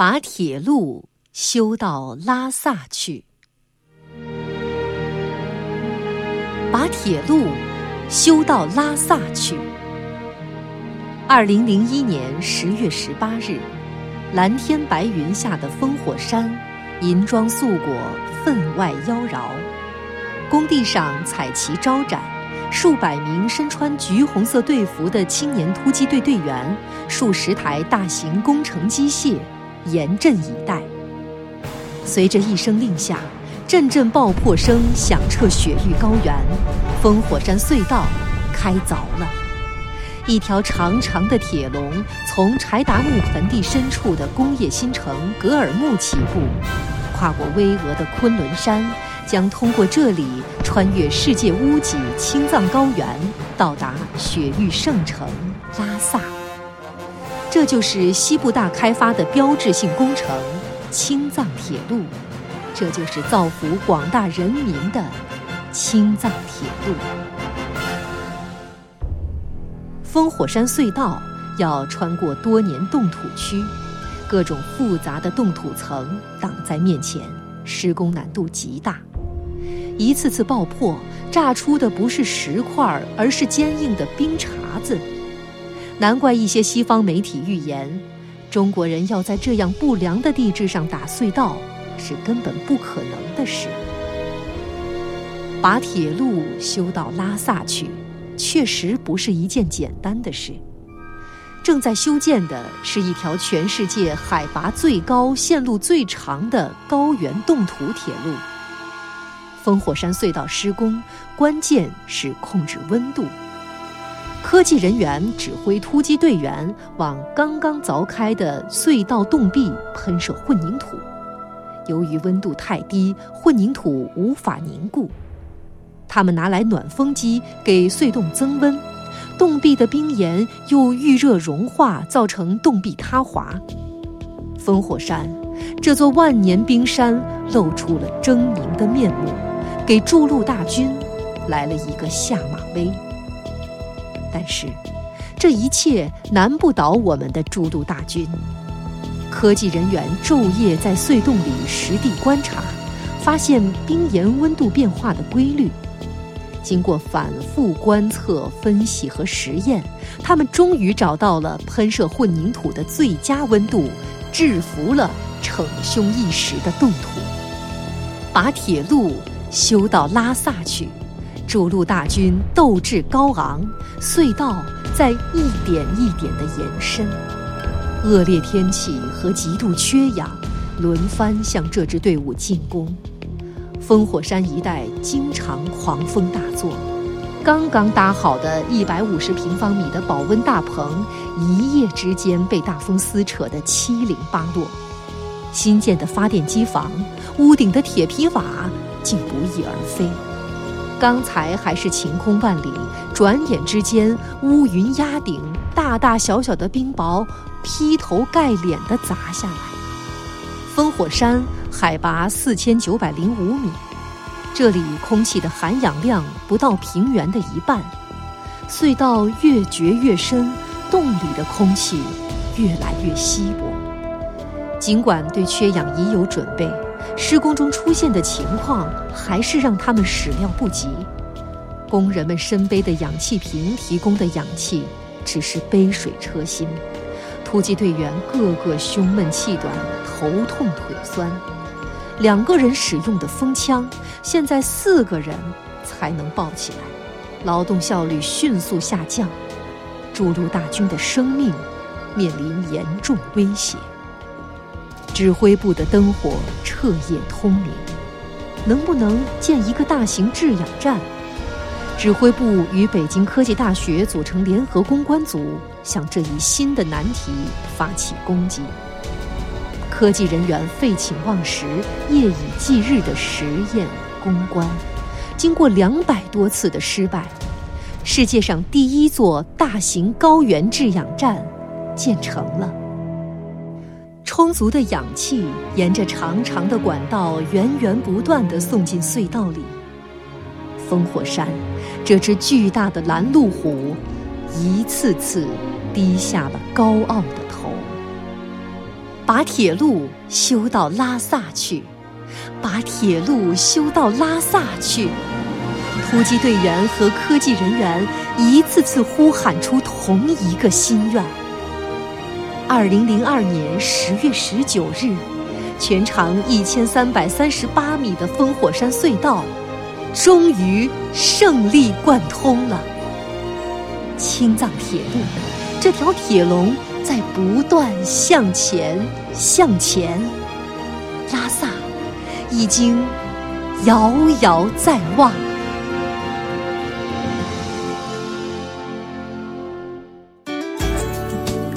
把铁路修到拉萨去。把铁路修到拉萨去。二零零一年十月十八日，蓝天白云下的烽火山，银装素裹，分外妖娆。工地上彩旗招展，数百名身穿橘红色队服的青年突击队队员，数十台大型工程机械，严阵以待。随着一声令下。阵阵爆破声响彻雪域高原，烽火山隧道开凿了。一条长长的铁龙从柴达木盆地深处的工业新城格尔木起步，跨过巍峨的昆仑山，将通过这里穿越世界屋脊青藏高原，到达雪域圣城拉萨。这就是西部大开发的标志性工程——青藏铁路。这就是造福广大人民的青藏铁路。烽火山隧道要穿过多年冻土区，各种复杂的冻土层挡在面前，施工难度极大。一次次爆破炸出的不是石块，而是坚硬的冰碴子。难怪一些西方媒体预言，中国人要在这样不良的地质上打隧道。是根本不可能的事。把铁路修到拉萨去，确实不是一件简单的事。正在修建的是一条全世界海拔最高、线路最长的高原冻土铁路。烽火山隧道施工，关键是控制温度。科技人员指挥突击队员往刚刚凿开的隧道洞壁喷射混凝土。由于温度太低，混凝土无法凝固。他们拿来暖风机给隧洞增温，洞壁的冰岩又遇热融化，造成洞壁塌滑。烽火山这座万年冰山露出了狰狞的面目，给筑路大军来了一个下马威。但是，这一切难不倒我们的筑路大军。科技人员昼夜在隧洞里实地观察，发现冰岩温度变化的规律。经过反复观测、分析和实验，他们终于找到了喷射混凝土的最佳温度，制服了逞凶一时的冻土。把铁路修到拉萨去，筑路大军斗志高昂，隧道在一点一点的延伸。恶劣天气和极度缺氧轮番向这支队伍进攻，烽火山一带经常狂风大作，刚刚搭好的一百五十平方米的保温大棚，一夜之间被大风撕扯得七零八落。新建的发电机房屋顶的铁皮瓦竟不翼而飞，刚才还是晴空万里，转眼之间乌云压顶，大大小小的冰雹。劈头盖脸地砸下来。烽火山海拔四千九百零五米，这里空气的含氧量不到平原的一半。隧道越掘越深，洞里的空气越来越稀薄。尽管对缺氧已有准备，施工中出现的情况还是让他们始料不及。工人们身背的氧气瓶提供的氧气只是杯水车薪。突击队员个个胸闷气短、头痛腿酸，两个人使用的风枪，现在四个人才能抱起来，劳动效率迅速下降，筑路大军的生命面临严重威胁。指挥部的灯火彻夜通明，能不能建一个大型制氧站？指挥部与北京科技大学组成联合攻关组，向这一新的难题发起攻击。科技人员废寝忘食、夜以继日的实验攻关，经过两百多次的失败，世界上第一座大型高原制氧站建成了。充足的氧气沿着长长的管道源源不断地送进隧道里。烽火山，这只巨大的拦路虎，一次次低下了高傲的头。把铁路修到拉萨去，把铁路修到拉萨去。突击队员和科技人员一次次呼喊出同一个心愿。二零零二年十月十九日，全长一千三百三十八米的烽火山隧道，终于胜利贯通了。青藏铁路，这条铁龙在不断向前，向前。拉萨已经遥遥在望。